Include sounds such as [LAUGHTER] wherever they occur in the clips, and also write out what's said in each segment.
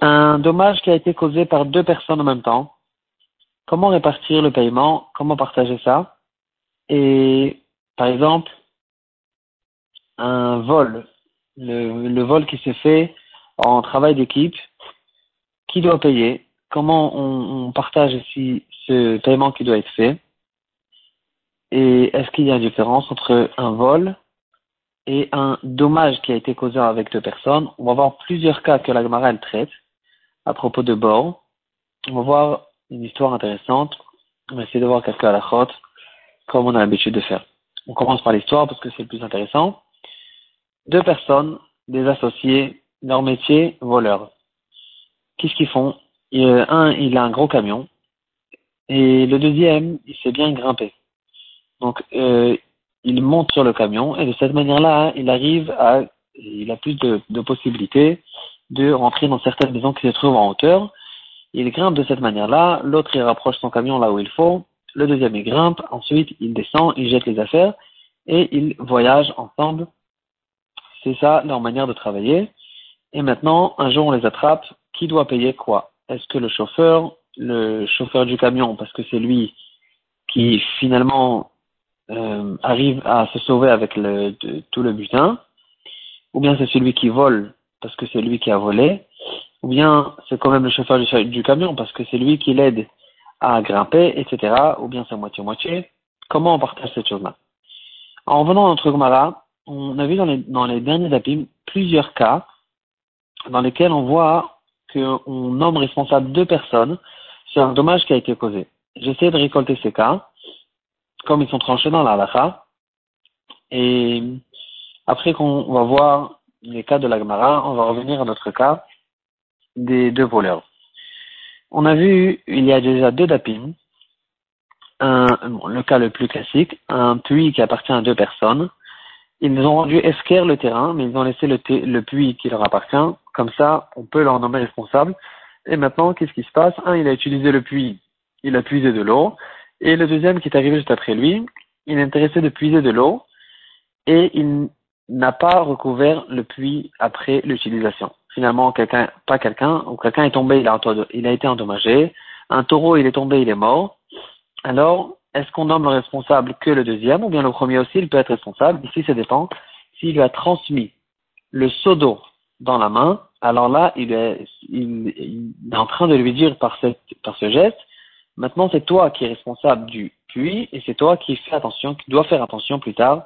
Un dommage qui a été causé par deux personnes en même temps. Comment répartir le paiement? Comment partager ça? Et par exemple, un vol, le, vol qui se fait en travail d'équipe, qui doit payer? Comment on, on partage ici ce paiement qui doit être fait? Et est-ce qu'il y a une différence entre un vol et un dommage qui a été causé avec deux personnes. On va voir plusieurs cas que la Gemara traite à propos de bord. On va voir une histoire intéressante. On va essayer de voir quelques halachot comme on a l'habitude de faire. On commence par l'histoire parce que c'est le plus intéressant. Deux personnes, des associés, leur métier, voleurs. Qu'est-ce qu'ils font? Un, il a un gros camion et le deuxième, il sait bien grimper. Donc, euh, il monte sur le camion et de cette manière-là, il arrive à, il a plus de, de, possibilités de rentrer dans certaines maisons qui se trouvent en hauteur. Il grimpe de cette manière-là, l'autre il rapproche son camion là où il faut, le deuxième il grimpe, ensuite il descend, il jette les affaires et ils voyagent ensemble. C'est ça leur manière de travailler. Et maintenant, un jour on les attrape, qui doit payer quoi? Est-ce que le chauffeur, le chauffeur du camion, parce que c'est lui qui finalement euh, arrive à se sauver avec le, tout le butin, ou bien c'est celui qui vole parce que c'est lui qui a volé, ou bien c'est quand même le chauffeur du, camion parce que c'est lui qui l'aide à grimper, etc., ou bien c'est moitié-moitié. Comment on partage cette chose-là? En revenant à notre Gomara, on a vu dans les, dans les derniers dapim plusieurs cas dans lesquels on voit qu'on nomme responsable deux personnes sur un dommage qui a été causé. J'essaie de récolter ces cas comme ils sont tranchés dans la halakha. Et après qu'on va voir les cas de l'Agmara, on va revenir à notre cas des deux voleurs. On a vu, il y a déjà deux dapim. Le cas le plus classique, un puits qui appartient à deux personnes. Ils ont rendu esquerre le terrain, mais ils ont laissé le, le puits qui leur appartient. Comme ça, on peut leur nommer responsable. Et maintenant, qu'est-ce qui se passe? Un, il a utilisé le puits, il a puisé de l'eau. Et le deuxième qui est arrivé juste après lui, il est intéressé de puiser de l'eau et il n'a pas recouvert le puits après l'utilisation. Finalement, quelqu'un, pas quelqu'un, ou quelqu'un est tombé, il a, été endommagé. Un taureau, il est tombé, il est mort. Alors, est-ce qu'on nomme le responsable que le deuxième, ou bien le premier aussi, il peut être responsable? Ici, ça dépend. S'il lui a transmis le seau d'eau dans la main, alors là, il est, il, il est en train de lui dire par, cette, par ce geste, Maintenant, c'est toi qui es responsable du puits et c'est toi qui fais attention, qui dois faire attention plus tard,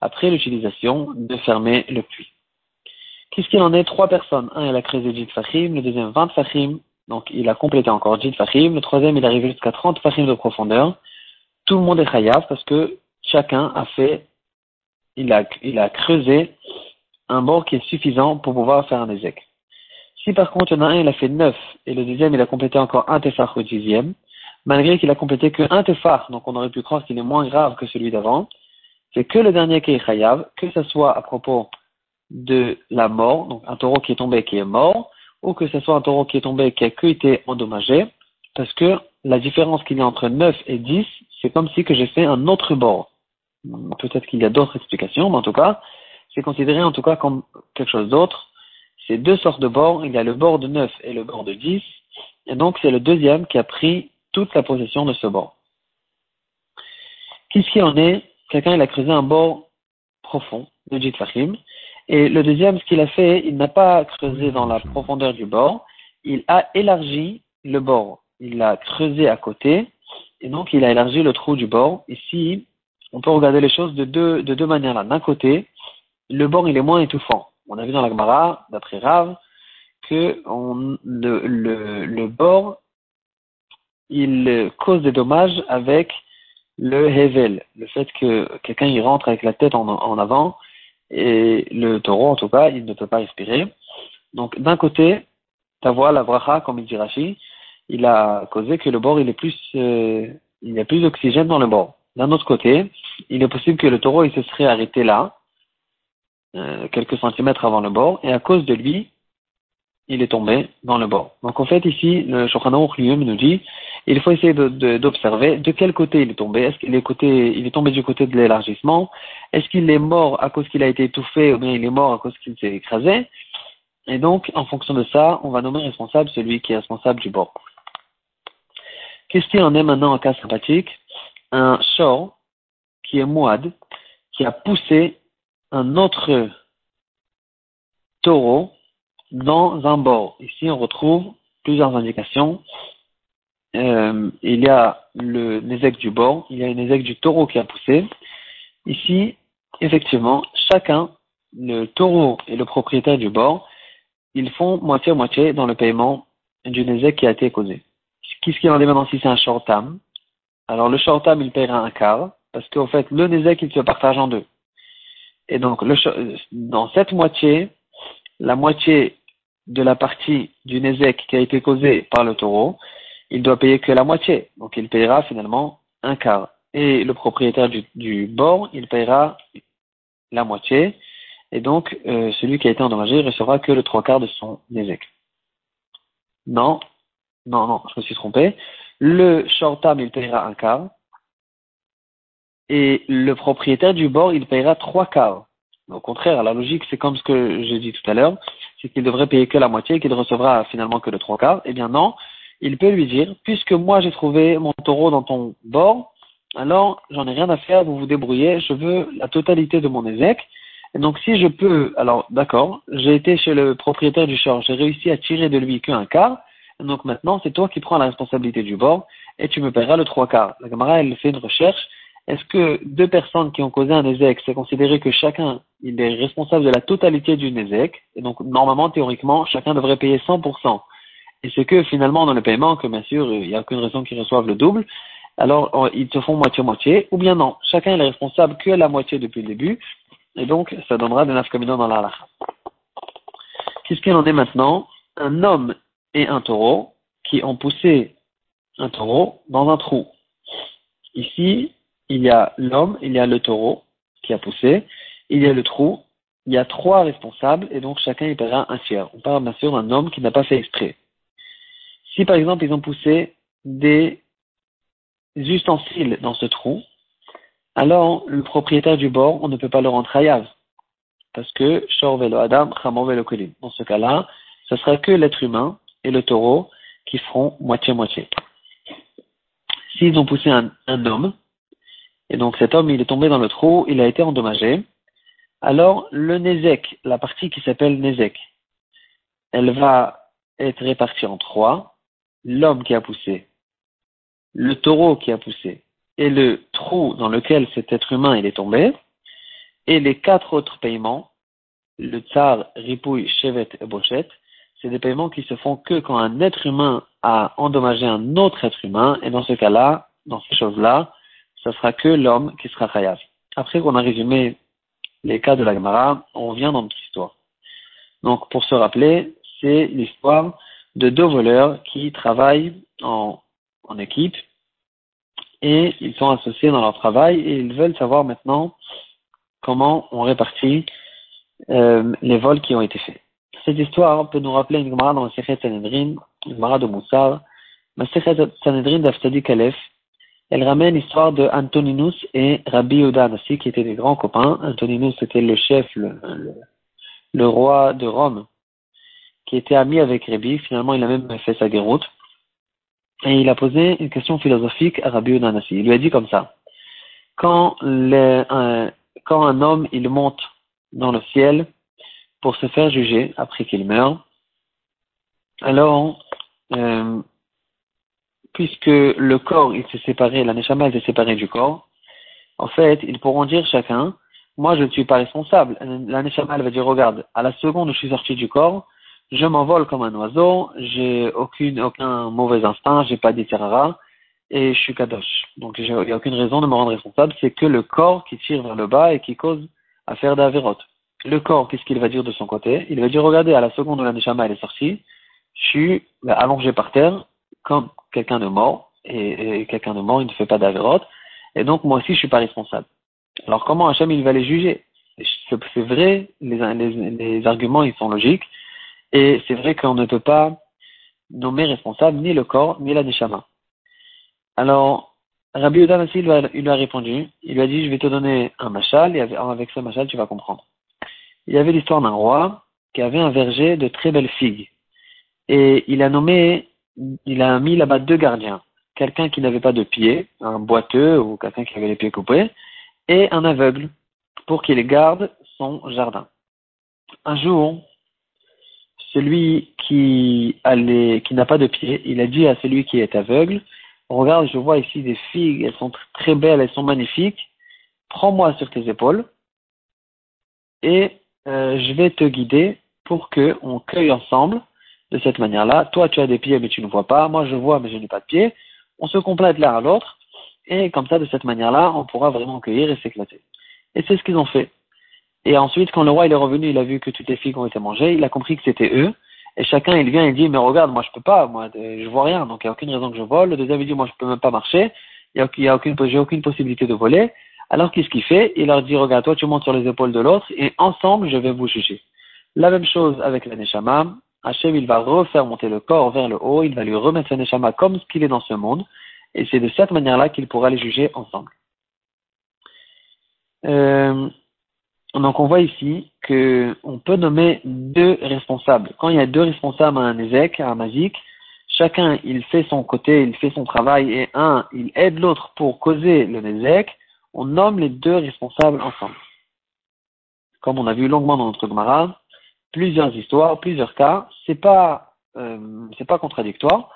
après l'utilisation, de fermer le puits. Qu'est-ce qu'il en est? Trois personnes. Un, il a créé 10 fachim, le deuxième 20 fachim, donc il a complété encore 10 fachim, le troisième, il est arrivé jusqu'à 30 fachim de profondeur. Tout le monde est chayav parce que chacun a fait, il a, il a creusé un bord qui est suffisant pour pouvoir faire un ézec. Si par contre, il y en a un, il a fait 9 et le deuxième, il a complété encore un tefach au dixième, malgré qu'il a complété que un tefar, donc on aurait pu croire qu'il est moins grave que celui d'avant, c'est que le dernier qui est chayav, que ce soit à propos de la mort, donc un taureau qui est tombé qui est mort, ou que ce soit un taureau qui est tombé qui a que été endommagé, parce que la différence qu'il y a entre 9 et 10, c'est comme si que j'ai fait un autre bord. Peut-être qu'il y a d'autres explications, mais en tout cas, c'est considéré en tout cas comme quelque chose d'autre. C'est deux sortes de bords, il y a le bord de 9 et le bord de 10, et donc c'est le deuxième qui a pris toute la possession de ce bord. Qu'est-ce qu'il en est? Quelqu'un il a creusé un bord profond de Jitfachim. Et le deuxième, ce qu'il a fait, il n'a pas creusé dans la profondeur du bord, il a élargi le bord. Il l'a creusé à côté, et donc il a élargi le trou du bord. Ici, on peut regarder les choses de deux, de deux manières. D'un côté, le bord il est moins étouffant. On a vu dans la Gemara, d'après Rav, que le, le, le bord il cause des dommages avec le hevel, le fait que quelqu'un y rentre avec la tête en, avant et le taureau en tout cas, il ne peut pas respirer. Donc d'un côté, ta voix, la bracha, comme il dit Rashi, il a causé que le bord il est plus, euh, il y a plus d'oxygène dans le bord. D'un autre côté, il est possible que le taureau il se serait arrêté là, euh, quelques centimètres avant le bord, et à cause de lui, il est tombé dans le bord. Donc en fait ici, le Shulchan lui-même nous dit Il faut essayer d'observer de, quel côté il est tombé. Est-ce qu'il est, est tombé du côté de l'élargissement? Est-ce qu'il est mort à cause qu'il a été étouffé ou bien il est mort à cause qu'il s'est écrasé? Et donc, en fonction de ça, on va nommer responsable celui qui est responsable du bord. Qu'est-ce qu'il en est maintenant en cas sympathique Un short qui est mouad, qui a poussé un autre taureau dans un bord. Ici, on retrouve plusieurs indications. Euh, il y a le nézek du bord, il y a le nézek du taureau qui a poussé. Ici, effectivement, chacun, le taureau et le propriétaire du bord, ils font moitié-moitié dans le paiement du nézek qui a été causé. Qu'est-ce qu'il en est maintenant si c'est un short-term? Alors le short-term, il paiera un quart, parce qu'en fait, le nézek, il se partage en deux. Et donc, le, dans cette moitié, la moitié de la partie du Nézek qui a été causée par le taureau, il doit payer que la moitié. Donc il payera finalement un quart. Et le propriétaire du, bord, il payera la moitié. Et donc euh, celui qui a été endommagé recevra que le trois quarts de son Nézek. Non, non, non, je me suis trompé. Le short term, il payera un quart. Et le propriétaire du bord, il payera trois quarts. Au contraire, la logique, c'est comme ce que j'ai dit tout à l'heure, c'est qu'il devrait payer que la moitié et qu'il recevra finalement que le trois quarts. Eh bien non, il peut lui dire, puisque moi j'ai trouvé mon taureau dans ton bord, alors j'en ai rien à faire, vous vous débrouillez, je veux la totalité de mon ézec. Et donc si je peux, alors d'accord, j'ai été chez le propriétaire du champ, j'ai réussi à tirer de lui qu'un quart, donc maintenant c'est toi qui prends la responsabilité du bord et tu me paieras le trois quarts. La camarade, elle fait une recherche est-ce que deux personnes qui ont causé un ézec, c'est considéré que chacun il est responsable de la totalité du ézec, et donc normalement, théoriquement, chacun devrait payer 100%. Et c'est que finalement, dans le paiement, que bien sûr, il n'y a aucune raison qu'ils reçoivent le double, alors ils se font moitié-moitié, ou bien non, chacun est responsable que la moitié depuis le début, et donc ça donnera des nafkamina dans la Qu'est-ce qu'il en est maintenant? Un homme et un taureau qui ont poussé un taureau dans un trou. Ici, il y a l'homme, il y a le taureau qui a poussé, il y a le trou, il y a trois responsables et donc chacun y paiera un tiers. On parle bien sûr d'un homme qui n'a pas fait exprès. Si par exemple ils ont poussé des ustensiles dans ce trou, alors le propriétaire du bord, on ne peut pas le rendre hayav. Parce que Shor velo Adam, Chamor velo Kolim. Dans ce cas-là, ce sera que l'être humain et le taureau qui feront moitié-moitié. S'ils ont poussé un homme, et donc cet homme, il est tombé dans le trou, il a été endommagé. Alors le Nézek, la partie qui s'appelle Nézek, elle va être répartie en trois. L'homme qui a poussé, le taureau qui a poussé, et le trou dans lequel cet être humain est tombé, et les quatre autres paiements, le tsar, ripouille, chevet et bochet, c'est des paiements qui se font que quand un être humain a endommagé un autre être humain, et dans ce cas-là, dans ces choses-là, ce sera que l'homme qui sera chayav. Après qu'on a résumé les cas de la Gemara, on vient dans notre histoire. Donc, pour se rappeler, c'est l'histoire de deux voleurs qui travaillent en, en équipe et ils sont associés dans leur travail et ils veulent savoir maintenant comment on répartit euh, les vols qui ont été faits. Cette histoire peut nous rappeler une Gemara dans le Sechet Sanhedrin, une Gemara de Moussar, le Sanhedrin d'Aftadi Kalef, elle ramène l'histoire de Antoninus et Rabbi Yehuda qui étaient des grands copains. Antoninus était le chef, le, le, roi de Rome, qui était ami avec Rabbi. Finalement, il a même fait sa guéroute. Et il a posé une question philosophique à Rabbi Yehuda Il lui a dit comme ça. Quand, un, quand un homme, il monte dans le ciel pour se faire juger après qu'il meurt, alors, euh, puisque le corps, il s'est séparé, la Neshama, s'est séparée du corps, en fait, ils pourront dire chacun, moi je ne suis pas responsable. La Neshama, elle va dire, regarde, à la seconde où je suis sorti du corps, je m'envole comme un oiseau, j'ai aucune, aucun mauvais instinct, j'ai pas d'iterara, et je suis kadosh. Donc il n'y a aucune raison de me rendre responsable, c'est que le corps qui tire vers le bas et qui cause à faire d'Averot. Le corps, qu'est-ce qu'il va dire de son côté? Il va dire, regardez, à la seconde où la Neshama, elle est sortie, je suis ben, allongé par terre, comme quelqu'un de mort, et, quelqu'un de mort, il ne fait pas d'avérote, et donc moi aussi je suis pas responsable. Alors comment Hachem il va les juger? C'est vrai, les, arguments ils sont logiques, et c'est vrai qu'on ne peut pas nommer responsable ni le corps ni la neshama. Alors, Rabbi Udan aussi, il lui a répondu, il lui a dit, je vais te donner un machal, et avec ce machal, tu vas comprendre. Il y avait l'histoire d'un roi qui avait un verger de très belles figues. Et il a nommé, il a mis là-bas deux gardiens. Quelqu'un qui n'avait pas de pieds, un boiteux ou quelqu'un qui avait les pieds coupés, et un aveugle, pour qu'il garde son jardin. Un jour, celui qui, n'a pas de pieds, il a dit à celui qui est aveugle, regarde, je vois ici des figues, elles sont très belles, elles sont magnifiques, prends-moi sur tes épaules et euh, je vais te guider pour que on cueille ensemble de cette manière-là. Toi, tu as des pieds mais tu ne vois pas, moi je vois mais je n'ai pas de pieds. On se complète l'un à l'autre et comme ça, de cette manière-là, on pourra vraiment cueillir et s'éclater. Et c'est ce qu'ils ont fait. Et ensuite, quand le roi il est revenu, il a vu que toutes les figues ont été mangées, il a compris que c'était eux et chacun, il vient et dit, mais regarde, moi je peux pas, moi je vois rien, donc il n'y a aucune raison que je vole. Le deuxième, il dit, moi je peux même pas marcher, il y a, aucune, j'ai aucune possibilité de voler. Alors qu'est-ce qu'il fait? Il leur dit, regarde, toi tu montes sur les épaules de l'autre et ensemble je vais vous juger. La même chose avec la Neshama. Hachem, il va refaire monter le corps vers le haut, il va lui remettre la Neshama comme ce qu'il est dans ce monde, et c'est de cette manière-là qu'il pourra les juger ensemble. Euh, donc on voit ici qu'on peut nommer deux responsables. Quand il y a deux responsables à un ézec, à un magique, chacun il fait son côté, il fait son travail et un il aide l'autre pour causer le nézek, on nomme les deux responsables ensemble. Comme on a vu longuement dans notre Gemara, plusieurs histoires, plusieurs cas, c'est pas euh, c'est pas contradictoire.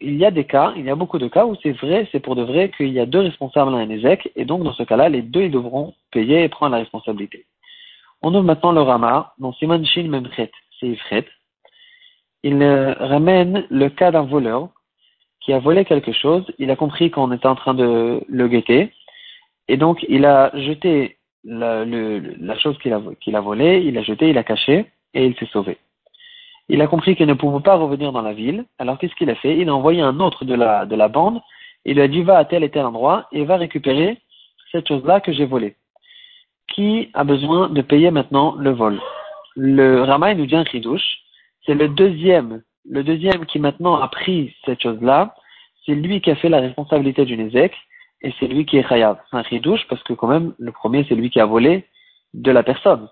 Il y a des cas, il y a beaucoup de cas où c'est vrai, c'est pour de vrai qu'il y a deux responsables à un ézec, et donc dans ce cas-là, les deux ils devront payer et prendre la responsabilité. On ouvre maintenant le Rama, dans Simon Shin Memchet, c'est Ifret. Il euh, ramène le cas d'un voleur qui a volé quelque chose, il a compris qu'on était en train de le guetter, et donc il a jeté la, chose qu'il a, qu'il a volée, il a jeté, il a caché, et il s'est sauvé. Il a compris qu'il ne pouvait pas revenir dans la ville, alors qu'est-ce qu'il a fait? Il a envoyé un autre de la, de la bande, il lui a dit va à tel et tel endroit, et va récupérer cette chose-là que j'ai volée qui a besoin de payer maintenant le vol? Le Rama nous dit un chidouche, c'est le deuxième, le deuxième qui maintenant a pris cette chose-là, c'est lui qui a fait la responsabilité du Nézek, et c'est lui qui est chayav. C'est un chidouche parce que quand même, le premier, c'est lui qui a volé de la personne.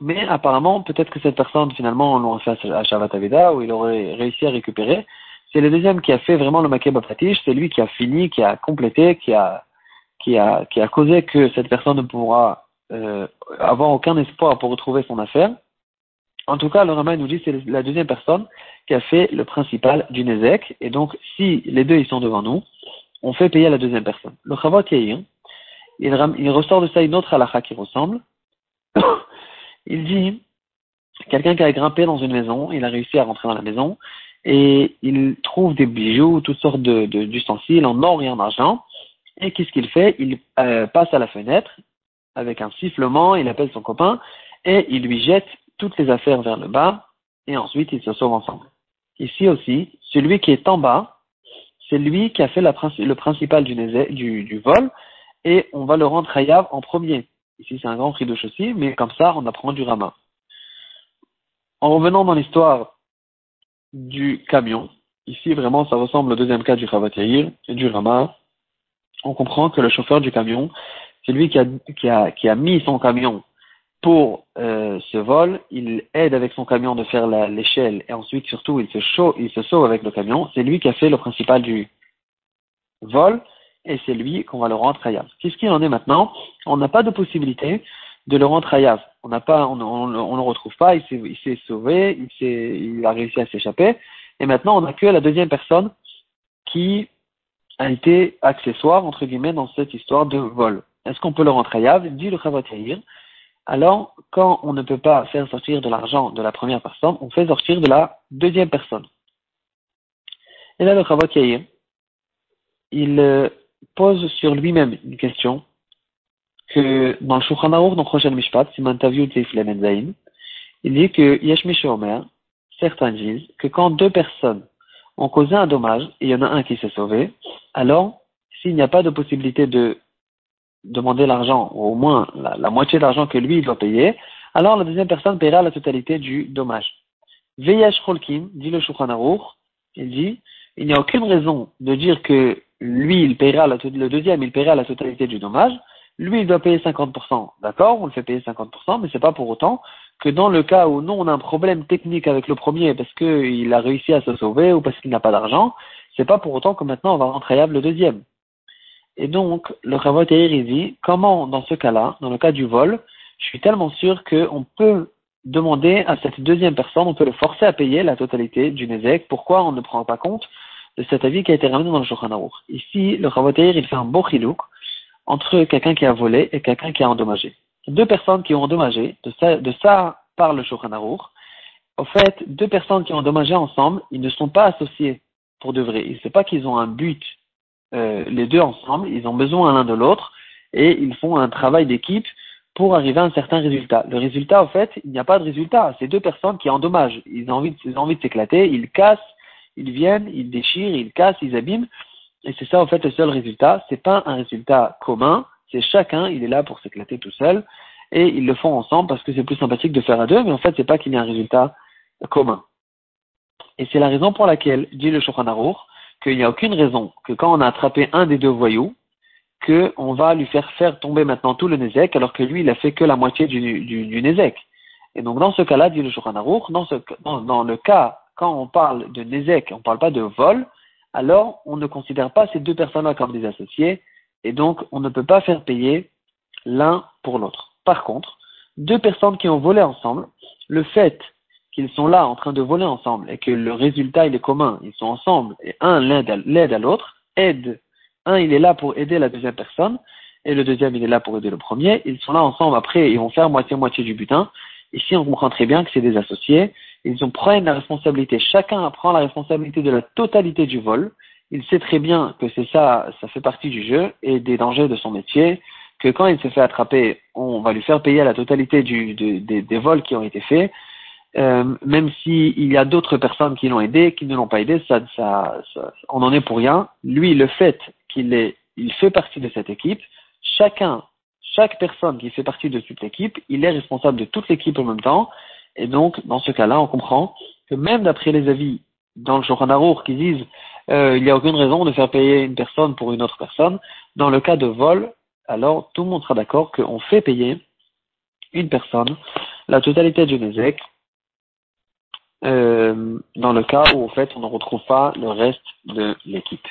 Mais apparemment, peut-être que cette personne, finalement, on l'aurait fait à Shavat Aveda, où il aurait réussi à récupérer. C'est le deuxième qui a fait vraiment le Makeb c'est lui qui a fini, qui a complété, qui a, qui a, qui a causé que cette personne ne pourra euh, avoir aucun espoir pour retrouver son affaire. En tout cas, le Rama nous dit c'est la deuxième personne qui a fait le principal du Nezek. Et donc, si les deux ils sont devant nous, on fait payer à la deuxième personne. Le Chavat il, il ressort de ça une autre halakha qui ressemble. [COUGHS] il dit, quelqu'un qui a grimpé dans une maison, il a réussi à rentrer dans la maison, et il trouve des bijoux, toutes sortes d'ustensiles en or et en argent. Et qu'est-ce qu'il fait? Il euh, passe à la fenêtre, avec un sifflement, il appelle son copain et il lui jette toutes les affaires vers le bas et ensuite ils se sauvent ensemble. Ici aussi, celui qui est en bas, c'est lui qui a fait le principal du, vol et on va le rendre hayav en premier. Ici c'est un grand de aussi, mais comme ça on apprend du rama. En revenant dans l'histoire du camion, ici vraiment ça ressemble au deuxième cas du Chavatyair et du rama, on comprend que le chauffeur du camion, c'est lui qui a, mis son camion pour euh, ce vol, il aide avec son camion de faire l'échelle et ensuite surtout il se, il se sauve avec le camion. C'est lui qui a fait le principal du vol et c'est lui qu'on va le rendre hayav. Qu'est-ce qu'il en est maintenant? On n'a pas de possibilité de le rendre hayav. On n'a pas, on, on, le retrouve pas. Il s'est sauvé, il, il a réussi à s'échapper et maintenant on n'a que la deuxième personne qui a été accessoire entre guillemets dans cette histoire de vol. Est-ce qu'on peut le rendre hayav Dit le Chavatahir. Alors, quand on ne peut pas faire sortir de l'argent de la première personne, on fait sortir de la deuxième personne. Et là, le Chavatahir, il euh, pose sur lui-même une question que dans le Shulchan Aruch, dans Prochain Mishpat, c'est Mantaviu Zain, il dit que Yesh Omer, certains disent que quand deux personnes ont causé un dommage et il y en a un qui s'est sauvé, alors s'il n'y a pas de possibilité de demander l'argent, ou au moins la, moitié de l'argent que lui doit payer, alors la deuxième personne paiera la totalité du dommage. Veyesh Cholkin, dit le Shulchan il dit, il n'y a aucune raison de dire que lui, il paiera le deuxième, il paiera la totalité du dommage. Lui, il doit payer 50%. D'accord, on le fait payer 50%, mais c'est pas pour autant que dans le cas où nous, on a un problème technique avec le premier parce qu'il a réussi à se sauver ou parce qu'il n'a pas d'argent, c'est pas pour autant que maintenant on va rentrer le deuxième. Et donc, le Ravot il dit, comment dans ce cas-là, dans le cas du vol, je suis tellement sûr qu'on peut demander à cette deuxième personne, on peut le forcer à payer la totalité du Nézek. Pourquoi on ne prend pas compte de cet avis qui a été ramené dans le Shulchan Ici, le Ravot il fait un beau chilouk entre quelqu'un qui a volé et quelqu'un qui a endommagé. Deux personnes qui ont endommagé, de ça, de ça parle le Shulchan Au fait, deux personnes qui ont endommagé ensemble, ils ne sont pas associés pour de vrai. Il ne pas qu'ils ont un but, euh, les deux ensemble, ils ont besoin l'un de l'autre et ils font un travail d'équipe pour arriver à un certain résultat. Le résultat, en fait, il n'y a pas de résultat. C'est deux personnes qui endommagent. Ils ont envie, ils ont envie de s'éclater, ils cassent, ils viennent, ils déchirent, ils cassent, ils abîment. Et c'est ça, en fait, le seul résultat. C'est pas un résultat commun. C'est chacun, il est là pour s'éclater tout seul. Et ils le font ensemble parce que c'est plus sympathique de faire à deux, mais en fait, c'est pas qu'il y a un résultat commun. Et c'est la raison pour laquelle, dit le Shulchan qu'il n'y a aucune raison que quand on a attrapé un des deux voyous, qu'on va lui faire faire tomber maintenant tout le Nézek, alors que lui, il a fait que la moitié du, du, Nézek. Et donc, dans ce cas-là, dit le Shulchan dans, dans, le cas, quand on parle de Nézek, on ne parle pas de vol, alors on ne considère pas ces deux personnes-là comme des associés, et donc on ne peut pas faire payer l'un pour l'autre. Par contre, deux personnes qui ont volé ensemble, le fait qu'ils sont là en train de voler ensemble et que le résultat est commun, ils sont ensemble et un l'aide à l'autre, aide, un il est là pour aider la deuxième personne et le deuxième il est là pour aider le premier, ils sont là ensemble après ils vont faire moitié-moitié du butin. Ici on comprend très bien que c'est des associés, ils ont prennent la responsabilité, chacun prend la responsabilité de la totalité du vol, il sait très bien que c'est ça, ça fait partie du jeu et des dangers de son métier, que quand il se fait attraper, on va lui faire payer la totalité du, des, des vols qui ont été faits, euh, même s'il y a d'autres personnes qui l'ont aidé, qui ne l'ont pas aidé, ça, ça, on n'en est pour rien. Lui, le fait qu'il est, il fait partie de cette équipe, chacun, chaque personne qui fait partie de toute l'équipe, il est responsable de toute l'équipe en même temps. Et donc, dans ce cas-là, on comprend que même d'après les avis dans le Shulchan qui disent euh, il n'y a aucune raison de faire payer une personne pour une autre personne, dans le cas de vol, alors tout le monde sera d'accord qu'on fait payer une personne la totalité du Nézek euh, dans le cas où en fait on ne retrouve pas le reste de l'équipe.